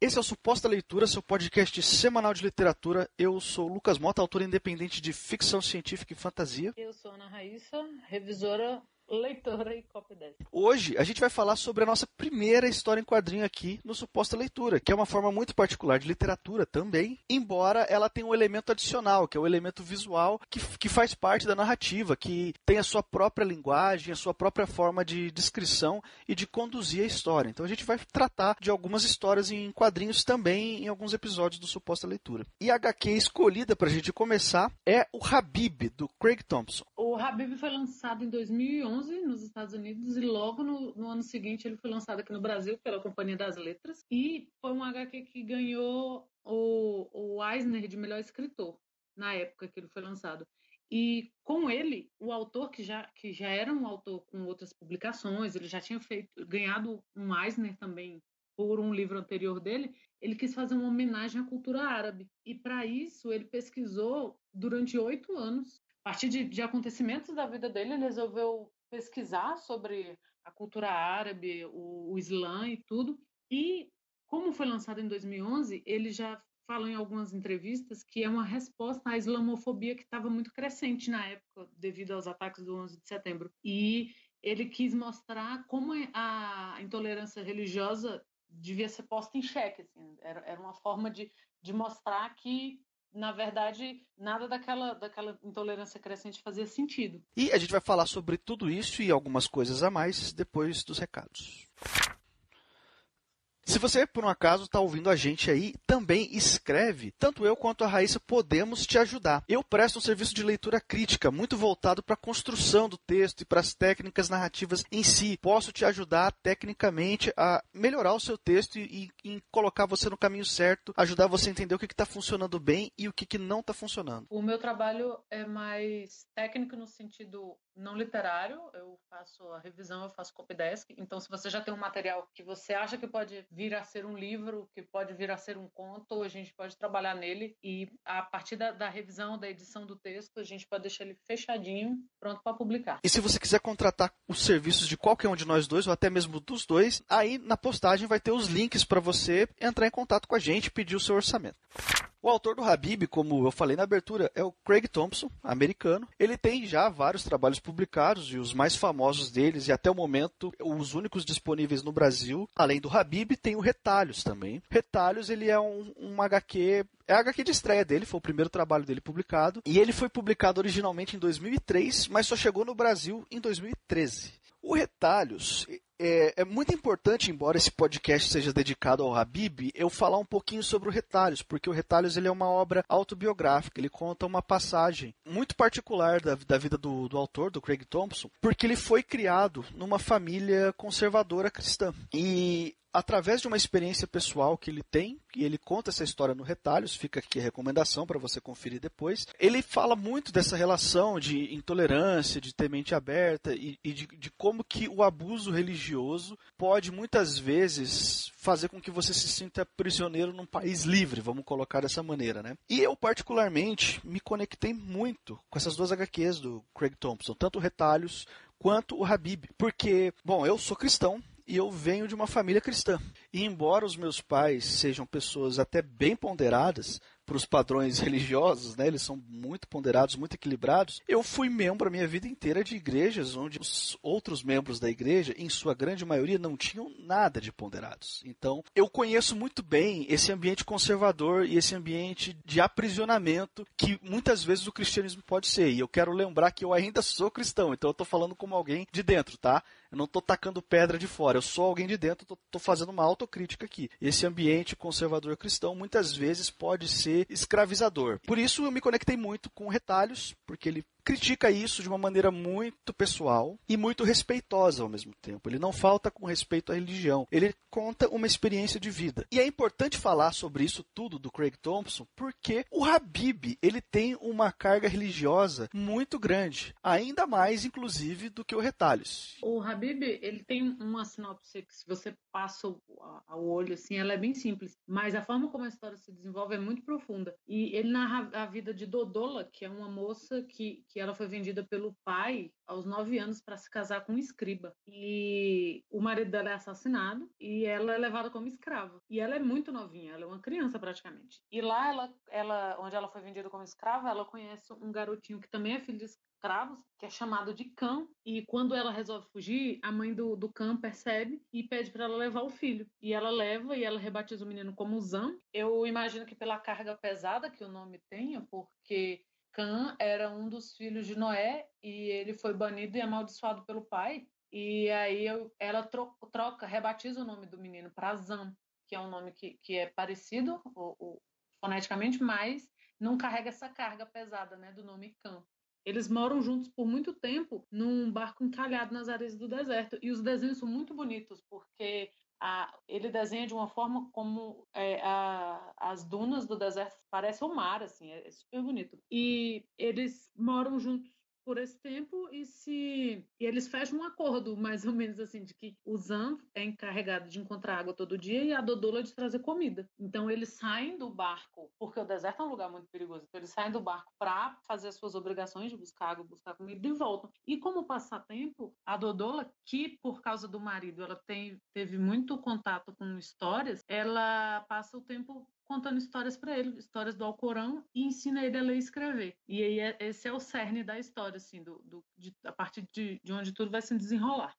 Esse é o Suposta Leitura, seu podcast semanal de literatura. Eu sou Lucas Mota, autor independente de ficção científica e fantasia. Eu sou Ana Raíssa, revisora leitora e copy 10. Hoje a gente vai falar sobre a nossa primeira história em quadrinho aqui no Suposta Leitura, que é uma forma muito particular de literatura também, embora ela tenha um elemento adicional, que é o elemento visual, que, que faz parte da narrativa, que tem a sua própria linguagem, a sua própria forma de descrição e de conduzir a história. Então a gente vai tratar de algumas histórias em quadrinhos também em alguns episódios do Suposta Leitura. E a HQ escolhida para a gente começar é o Habib, do Craig Thompson. O Habib foi lançado em 2011 nos Estados Unidos e logo no, no, ano seguinte ele foi lançado aqui no Brasil pela Companhia das Letras e foi um HQ que ganhou o, o Eisner de melhor escritor na época que ele foi lançado. E com ele, o autor que já, que já era um autor com outras publicações, ele já tinha feito, ganhado um Eisner também por um livro anterior dele, ele quis fazer uma homenagem à cultura árabe. E para isso ele pesquisou durante oito anos. Partir de, de acontecimentos da vida dele, ele resolveu pesquisar sobre a cultura árabe, o, o Islã e tudo. E como foi lançado em 2011, ele já falou em algumas entrevistas que é uma resposta à islamofobia que estava muito crescente na época devido aos ataques do 11 de setembro. E ele quis mostrar como a intolerância religiosa devia ser posta em xeque. Assim. Era, era uma forma de, de mostrar que na verdade, nada daquela, daquela intolerância crescente fazia sentido. E a gente vai falar sobre tudo isso e algumas coisas a mais depois dos recados. Se você, por um acaso, está ouvindo a gente aí, também escreve. Tanto eu quanto a Raíssa podemos te ajudar. Eu presto um serviço de leitura crítica, muito voltado para a construção do texto e para as técnicas narrativas em si. Posso te ajudar tecnicamente a melhorar o seu texto e, e colocar você no caminho certo, ajudar você a entender o que está funcionando bem e o que, que não está funcionando. O meu trabalho é mais técnico no sentido não literário, eu faço a revisão, eu faço copy desk. Então, se você já tem um material que você acha que pode vir a ser um livro, que pode vir a ser um conto, a gente pode trabalhar nele e a partir da, da revisão, da edição do texto, a gente pode deixar ele fechadinho, pronto para publicar. E se você quiser contratar os serviços de qualquer um de nós dois, ou até mesmo dos dois, aí na postagem vai ter os links para você entrar em contato com a gente e pedir o seu orçamento. O autor do Habib, como eu falei na abertura, é o Craig Thompson, americano. Ele tem já vários trabalhos publicados e os mais famosos deles, e até o momento os únicos disponíveis no Brasil. Além do Habib, tem o Retalhos também. Retalhos, ele é um, um HQ é a HQ de estreia dele, foi o primeiro trabalho dele publicado. E ele foi publicado originalmente em 2003, mas só chegou no Brasil em 2013. O Retalhos é, é, muito importante, embora esse podcast seja dedicado ao Habib, eu falar um pouquinho sobre o Retalhos, porque o Retalhos ele é uma obra autobiográfica, ele conta uma passagem muito particular da, da vida do, do autor, do Craig Thompson, porque ele foi criado numa família conservadora cristã. E através de uma experiência pessoal que ele tem, e ele conta essa história no Retalhos, fica aqui a recomendação para você conferir depois. Ele fala muito dessa relação de intolerância, de ter mente aberta e, e de, de como que o abuso religioso pode muitas vezes fazer com que você se sinta prisioneiro num país livre, vamos colocar dessa maneira, né? E eu particularmente me conectei muito com essas duas HQs do Craig Thompson, tanto o Retalhos quanto o Habib, porque, bom, eu sou cristão, e eu venho de uma família cristã. E embora os meus pais sejam pessoas até bem ponderadas, para os padrões religiosos, né? Eles são muito ponderados, muito equilibrados. Eu fui membro a minha vida inteira de igrejas onde os outros membros da igreja, em sua grande maioria, não tinham nada de ponderados. Então, eu conheço muito bem esse ambiente conservador e esse ambiente de aprisionamento que muitas vezes o cristianismo pode ser. E eu quero lembrar que eu ainda sou cristão, então eu estou falando como alguém de dentro, tá? Eu não estou tacando pedra de fora, eu sou alguém de dentro, estou fazendo uma autocrítica aqui. Esse ambiente conservador cristão muitas vezes pode ser escravizador. Por isso eu me conectei muito com retalhos, porque ele critica isso de uma maneira muito pessoal e muito respeitosa ao mesmo tempo. Ele não falta com respeito à religião. Ele conta uma experiência de vida. E é importante falar sobre isso tudo do Craig Thompson, porque o Habib, ele tem uma carga religiosa muito grande, ainda mais inclusive do que o Retalhos. O Habib, ele tem uma sinopse que se você passa o olho assim, ela é bem simples, mas a forma como a história se desenvolve é muito profunda. E ele narra a vida de Dodola, que é uma moça que, que ela foi vendida pelo pai aos nove anos para se casar com um escriba. E o marido dela é assassinado e ela é levada como escrava. E ela é muito novinha, ela é uma criança praticamente. E lá, ela, ela, onde ela foi vendida como escrava, ela conhece um garotinho que também é filho de escravos, que é chamado de Cã. E quando ela resolve fugir, a mãe do, do Cã percebe e pede para ela levar o filho. E ela leva e ela rebatiza o menino como Zan. Eu imagino que pela carga pesada que o nome tenha, porque Cã era um dos filhos de Noé e ele foi banido e amaldiçoado pelo pai. E aí eu, ela troca, troca, rebatiza o nome do menino para Zan, que é um nome que, que é parecido o, o, foneticamente, mas não carrega essa carga pesada né, do nome Cã. Eles moram juntos por muito tempo num barco encalhado nas areias do deserto. E os desenhos são muito bonitos, porque a, ele desenha de uma forma como é, a, as dunas do deserto parecem o mar, assim, é, é super bonito. E eles moram juntos por esse tempo e se e eles fecham um acordo mais ou menos assim de que o Zan é encarregado de encontrar água todo dia e a Dodula de trazer comida. Então eles saem do barco porque o deserto é um lugar muito perigoso. Então eles saem do barco para fazer as suas obrigações de buscar água, buscar comida e voltam. E como passatempo, a Dodola que por causa do marido ela tem teve muito contato com histórias, ela passa o tempo contando histórias para ele, histórias do Alcorão, e ensina ele a ler e escrever. E aí é, esse é o cerne da história, assim, do, do de, a partir de, de onde tudo vai se desenrolar.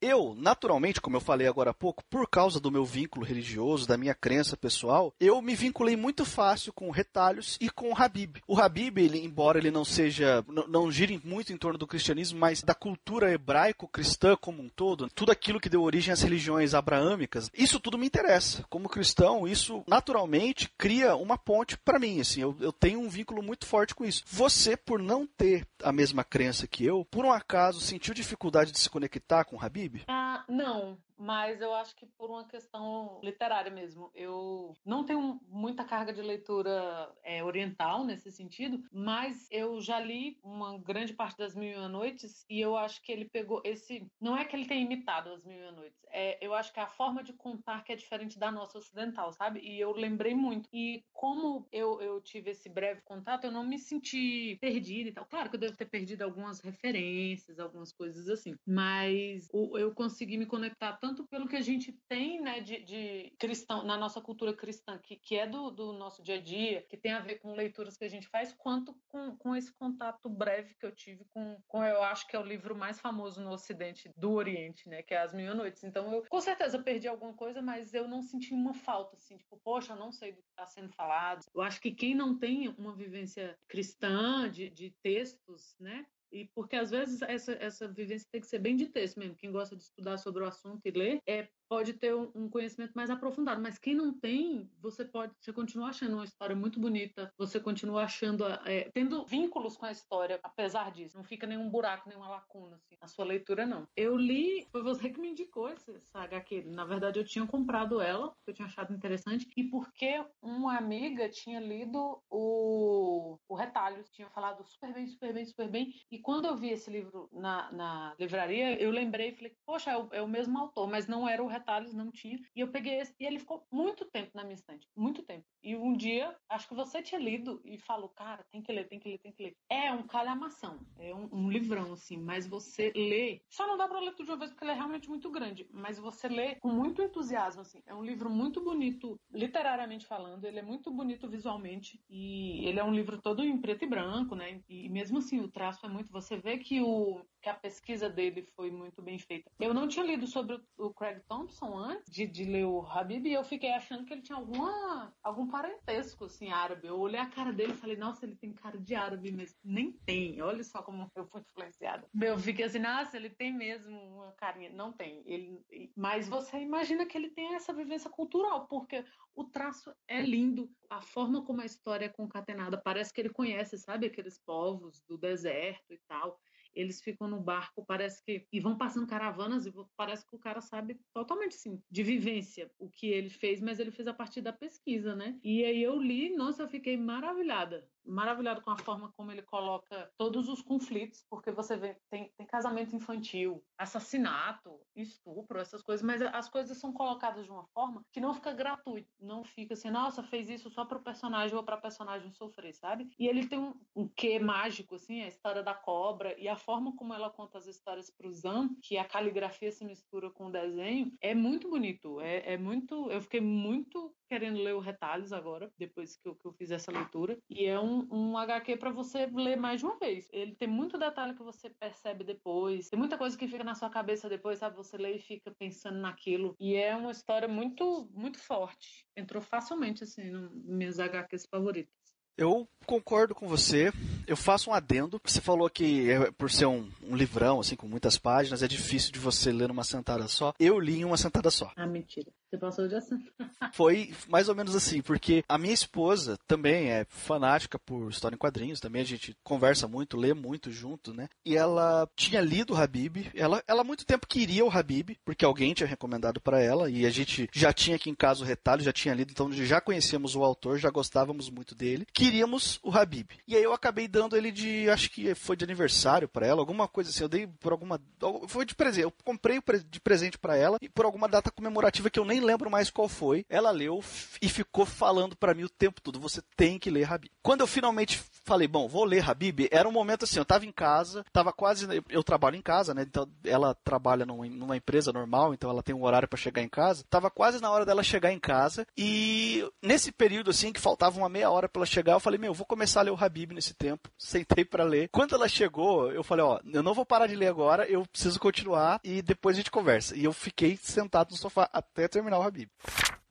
Eu, naturalmente, como eu falei agora há pouco, por causa do meu vínculo religioso, da minha crença pessoal, eu me vinculei muito fácil com retalhos e com o Habib. O Habib, ele, embora ele não seja, não, gire muito em torno do cristianismo, mas da cultura hebraico-cristã como um todo, tudo aquilo que deu origem às religiões abraâmicas, isso tudo me interessa. Como cristão, isso naturalmente cria uma ponte para mim. Assim, eu, eu tenho um vínculo muito forte com isso. Você, por não ter a mesma crença que eu, por um acaso sentiu dificuldade de se conectar com o Habib? Ah, não mas eu acho que por uma questão literária mesmo. Eu não tenho muita carga de leitura é, oriental nesse sentido, mas eu já li uma grande parte das Mil e Uma Noites e eu acho que ele pegou esse. Não é que ele tenha imitado as Mil e Uma Noites, é, eu acho que é a forma de contar que é diferente da nossa ocidental, sabe? E eu lembrei muito. E como eu, eu tive esse breve contato, eu não me senti perdida e tal. Claro que eu devo ter perdido algumas referências, algumas coisas assim, mas eu consegui me conectar tanto pelo que a gente tem né, de, de cristão, na nossa cultura cristã, que, que é do, do, nosso dia a dia, que tem a ver com leituras que a gente faz, quanto com, com esse contato breve que eu tive com, com, eu acho que é o livro mais famoso no Ocidente do Oriente, né, que é As Mil Noites. Então, eu com certeza perdi alguma coisa, mas eu não senti uma falta, assim, tipo, poxa, eu não sei do que está sendo falado. Eu acho que quem não tem uma vivência cristã de, de textos, né, e porque às vezes essa, essa vivência tem que ser bem de texto mesmo. Quem gosta de estudar sobre o assunto e ler é pode ter um conhecimento mais aprofundado, mas quem não tem, você pode, você continua achando uma história muito bonita, você continua achando, é, tendo vínculos com a história, apesar disso, não fica nenhum buraco, nenhuma lacuna assim, na sua leitura não. Eu li, foi você que me indicou essa, essa HQ, na verdade eu tinha comprado ela, porque eu tinha achado interessante, e porque uma amiga tinha lido o, o Retalhos, tinha falado super bem, super bem, super bem, e quando eu vi esse livro na, na livraria, eu lembrei e falei, poxa, é o, é o mesmo autor, mas não era o retalhos, não tinha. E eu peguei esse, e ele ficou muito tempo na minha estante, muito tempo. E um dia, acho que você tinha lido e falou, cara, tem que ler, tem que ler, tem que ler. É um calhamação, é um, um livrão, assim, mas você lê, só não dá pra ler tudo de uma vez porque ele é realmente muito grande, mas você lê com muito entusiasmo, assim. É um livro muito bonito, literariamente falando, ele é muito bonito visualmente, e ele é um livro todo em preto e branco, né? E mesmo assim, o traço é muito. Você vê que o, que a pesquisa dele foi muito bem feita. Eu não tinha lido sobre o Craig Thompson antes de, de ler o Habib e eu fiquei achando que ele tinha alguma, algum parentesco, assim, árabe. Eu olhei a cara dele e falei, nossa, ele tem cara de árabe mesmo. Nem tem. Olha só como eu fui influenciada. Eu fiquei assim, nossa, ele tem mesmo uma carinha. Não tem. Ele, mas você imagina que ele tem essa vivência cultural, porque o traço é lindo. A forma como a história é concatenada, parece que ele conhece, sabe, aqueles povos do deserto e tal eles ficam no barco, parece que. e vão passando caravanas, e parece que o cara sabe totalmente, sim, de vivência o que ele fez, mas ele fez a partir da pesquisa, né? E aí eu li, nossa, eu fiquei maravilhada. Maravilhado com a forma como ele coloca todos os conflitos, porque você vê, tem, tem casamento infantil, assassinato, estupro, essas coisas, mas as coisas são colocadas de uma forma que não fica gratuito, não fica assim, nossa, fez isso só para o personagem ou para personagem sofrer, sabe? E ele tem um, um quê mágico, assim, a história da cobra e a forma como ela conta as histórias pro Zan, que a caligrafia se mistura com o desenho, é muito bonito, é, é muito, eu fiquei muito querendo ler o Retalhos agora, depois que eu, que eu fiz essa leitura. E é um, um HQ para você ler mais de uma vez. Ele tem muito detalhe que você percebe depois, tem muita coisa que fica na sua cabeça depois, sabe? Você lê e fica pensando naquilo. E é uma história muito, muito forte. Entrou facilmente, assim, nas minhas HQs favoritas. Eu concordo com você. Eu faço um adendo. Você falou que é, por ser um, um, livrão, assim, com muitas páginas, é difícil de você ler numa sentada só. Eu li em uma sentada só. Ah, mentira. Você passou de ação. Foi mais ou menos assim, porque a minha esposa também é fanática por história em quadrinhos, também a gente conversa muito, lê muito junto, né? E ela tinha lido o Habib, ela, ela há muito tempo queria o Habib, porque alguém tinha recomendado para ela, e a gente já tinha aqui em casa o retalho, já tinha lido, então já conhecíamos o autor, já gostávamos muito dele. Queríamos o Habib. E aí eu acabei dando ele de, acho que foi de aniversário para ela, alguma coisa assim, eu dei por alguma, foi de presente, eu comprei de presente para ela, e por alguma data comemorativa que eu nem lembro mais qual foi. Ela leu e ficou falando para mim o tempo todo: você tem que ler Habib. Quando eu finalmente falei, bom, vou ler Habib, era um momento assim, eu tava em casa, tava quase. Eu trabalho em casa, né? Então ela trabalha numa, numa empresa normal, então ela tem um horário para chegar em casa. Tava quase na hora dela chegar em casa e nesse período assim, que faltava uma meia hora para ela chegar, eu falei, meu, eu vou começar a ler o Habib nesse tempo. Sentei para ler. Quando ela chegou, eu falei, ó, eu não vou parar de ler agora, eu preciso continuar e depois a gente conversa. E eu fiquei sentado no sofá até terminar o Habib.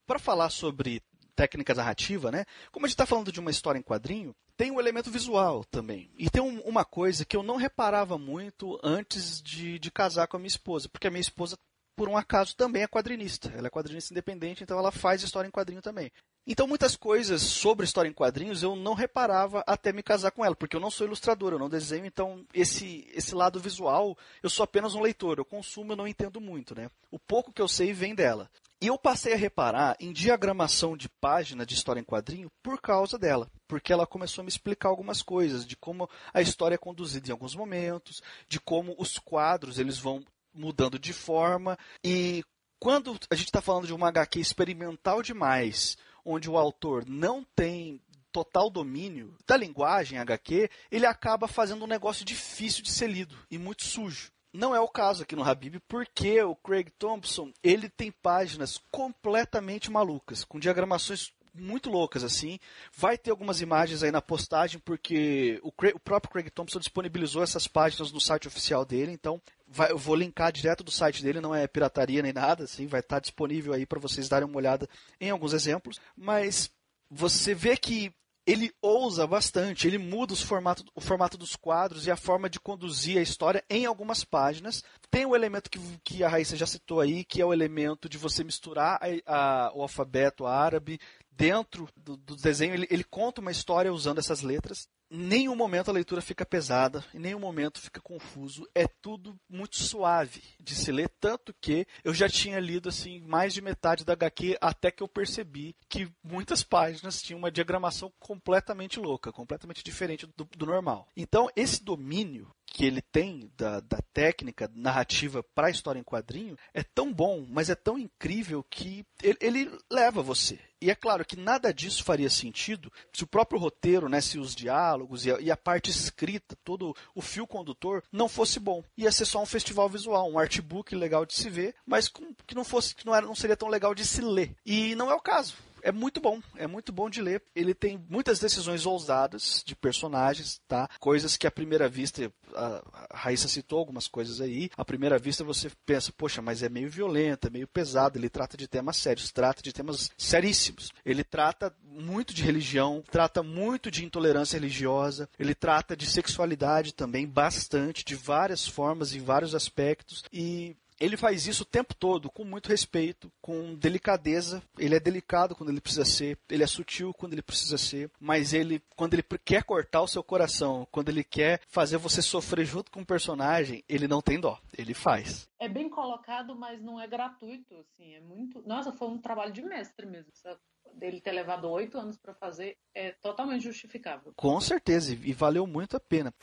Para falar sobre técnica narrativa, né? Como a gente está falando de uma história em quadrinho, tem um elemento visual também. E tem um, uma coisa que eu não reparava muito antes de, de casar com a minha esposa, porque a minha esposa, por um acaso, também é quadrinista. Ela é quadrinista independente, então ela faz história em quadrinho também. Então, muitas coisas sobre história em quadrinhos eu não reparava até me casar com ela, porque eu não sou ilustrador, eu não desenho, então esse, esse lado visual, eu sou apenas um leitor, eu consumo, eu não entendo muito, né? O pouco que eu sei vem dela. E eu passei a reparar em diagramação de página de história em quadrinho por causa dela, porque ela começou a me explicar algumas coisas de como a história é conduzida em alguns momentos, de como os quadros eles vão mudando de forma e quando a gente está falando de uma HQ experimental demais, onde o autor não tem total domínio da linguagem HQ, ele acaba fazendo um negócio difícil de ser lido e muito sujo. Não é o caso aqui no Habib, porque o Craig Thompson ele tem páginas completamente malucas, com diagramações muito loucas assim. Vai ter algumas imagens aí na postagem, porque o, Craig, o próprio Craig Thompson disponibilizou essas páginas no site oficial dele, então vai, eu vou linkar direto do site dele, não é pirataria nem nada, assim, vai estar disponível aí para vocês darem uma olhada em alguns exemplos. Mas você vê que ele ousa bastante, ele muda formato, o formato dos quadros e a forma de conduzir a história em algumas páginas. Tem o um elemento que, que a Raíssa já citou aí, que é o elemento de você misturar a, a, o alfabeto árabe dentro do, do desenho. Ele, ele conta uma história usando essas letras em nenhum momento a leitura fica pesada, em nenhum momento fica confuso. É tudo muito suave de se ler, tanto que eu já tinha lido assim mais de metade da HQ até que eu percebi que muitas páginas tinham uma diagramação completamente louca, completamente diferente do, do normal. Então, esse domínio que ele tem da, da técnica narrativa para a história em quadrinho é tão bom, mas é tão incrível que ele, ele, leva você. E é claro que nada disso faria sentido se o próprio roteiro, né, se os diálogos e a, e a parte escrita, todo o fio condutor não fosse bom. Ia ser só um festival visual, um artbook legal de se ver, mas com, que não fosse que não, era, não seria tão legal de se ler. E não é o caso é muito bom, é muito bom de ler. Ele tem muitas decisões ousadas de personagens, tá? Coisas que à primeira vista, a Raíssa citou algumas coisas aí, à primeira vista você pensa, poxa, mas é meio violento, é meio pesado, ele trata de temas sérios, trata de temas seríssimos. Ele trata muito de religião, trata muito de intolerância religiosa, ele trata de sexualidade também bastante, de várias formas e vários aspectos, e ele faz isso o tempo todo, com muito respeito, com delicadeza. Ele é delicado quando ele precisa ser, ele é sutil quando ele precisa ser, mas ele, quando ele quer cortar o seu coração, quando ele quer fazer você sofrer junto com o personagem, ele não tem dó, ele faz. É bem colocado, mas não é gratuito, assim, é muito. Nossa, foi um trabalho de mestre mesmo. Sabe? dele ter levado oito anos para fazer é totalmente justificável. Com certeza, e valeu muito a pena.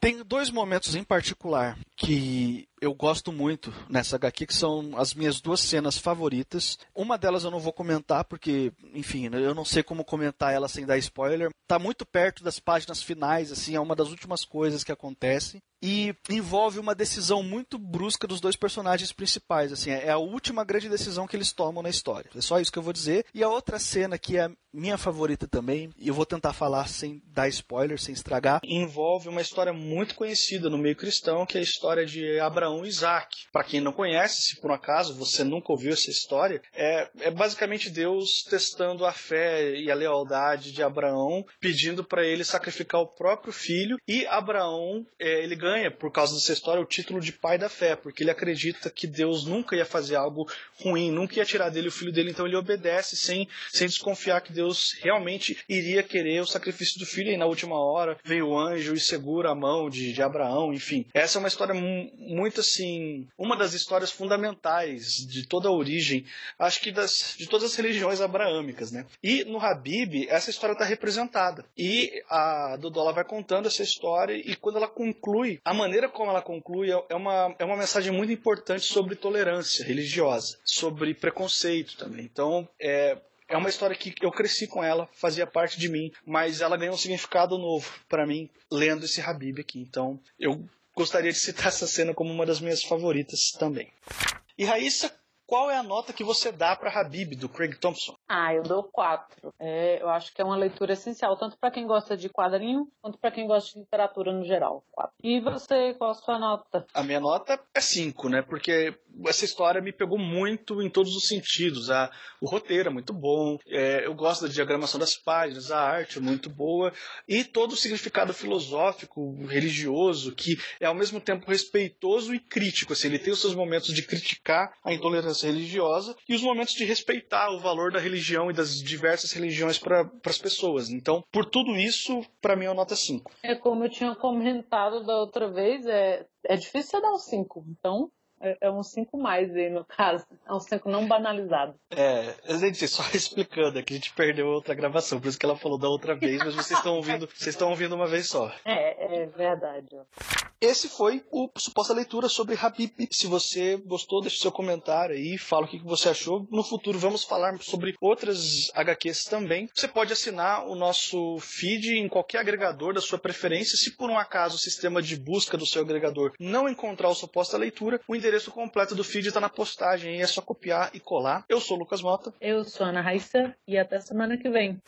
Tem dois momentos em particular que eu gosto muito nessa HQ, que são as minhas duas cenas favoritas. Uma delas eu não vou comentar, porque, enfim, eu não sei como comentar ela sem dar spoiler. Tá muito perto das páginas finais, assim, é uma das últimas coisas que acontece. E envolve uma decisão muito brusca dos dois personagens principais. Assim, é a última grande decisão que eles tomam na história. É só isso que eu vou dizer. E a outra cena, que é minha favorita também, e eu vou tentar falar sem dar spoiler, sem estragar, envolve uma história muito conhecida no meio cristão, que é a história de Abraão e Isaac. Para quem não conhece, se por um acaso você nunca ouviu essa história, é, é basicamente Deus testando a fé e a lealdade de Abraão, pedindo para ele sacrificar o próprio filho, e Abraão, é, ele ganha, por causa dessa história, o título de pai da fé, porque ele acredita que Deus nunca ia fazer algo ruim, nunca ia tirar dele o filho dele, então ele obedece sem, sem desconfiar que Deus realmente iria querer o sacrifício do filho, e na última hora veio o anjo e segura a mão de, de Abraão, enfim. Essa é uma história muito assim, uma das histórias fundamentais de toda a origem, acho que das, de todas as religiões abraâmicas, né? E no Habib, essa história está representada. E a Dodola vai contando essa história, e quando ela conclui, a maneira como ela conclui é, é uma, é uma mensagem muito importante sobre tolerância religiosa, sobre preconceito também. Então, é, é uma história que eu cresci com ela, fazia parte de mim, mas ela ganhou um significado novo para mim lendo esse Habib aqui. Então, eu gostaria de citar essa cena como uma das minhas favoritas também. E Raíssa, qual é a nota que você dá para Habib, do Craig Thompson? Ah, eu dou quatro. É, eu acho que é uma leitura essencial, tanto para quem gosta de quadrinho, quanto para quem gosta de literatura no geral. Quatro. E você, qual a sua nota? A minha nota é cinco, né? Porque essa história me pegou muito em todos os sentidos. A, o roteiro é muito bom, é, eu gosto da diagramação das páginas, a arte é muito boa, e todo o significado filosófico, religioso, que é ao mesmo tempo respeitoso e crítico. Assim, ele tem os seus momentos de criticar a intolerância religiosa e os momentos de respeitar o valor da religião e das diversas religiões para as pessoas. Então, por tudo isso, para mim é uma nota 5. É como eu tinha comentado da outra vez, é, é difícil você dar um 5. Então, é, é um 5 mais aí, no caso. É um 5 não banalizado. É, gente, só explicando, aqui a gente perdeu outra gravação, por isso que ela falou da outra vez, mas vocês estão ouvindo, vocês estão ouvindo uma vez só. É, é verdade. Esse foi o suposta leitura sobre Habib. Se você gostou, deixe seu comentário aí, fala o que você achou. No futuro vamos falar sobre outras HQs também. Você pode assinar o nosso feed em qualquer agregador da sua preferência. Se por um acaso o sistema de busca do seu agregador não encontrar o suposta leitura, o endereço completo do feed está na postagem e é só copiar e colar. Eu sou o Lucas Mota. Eu sou Ana Raissa e até semana que vem.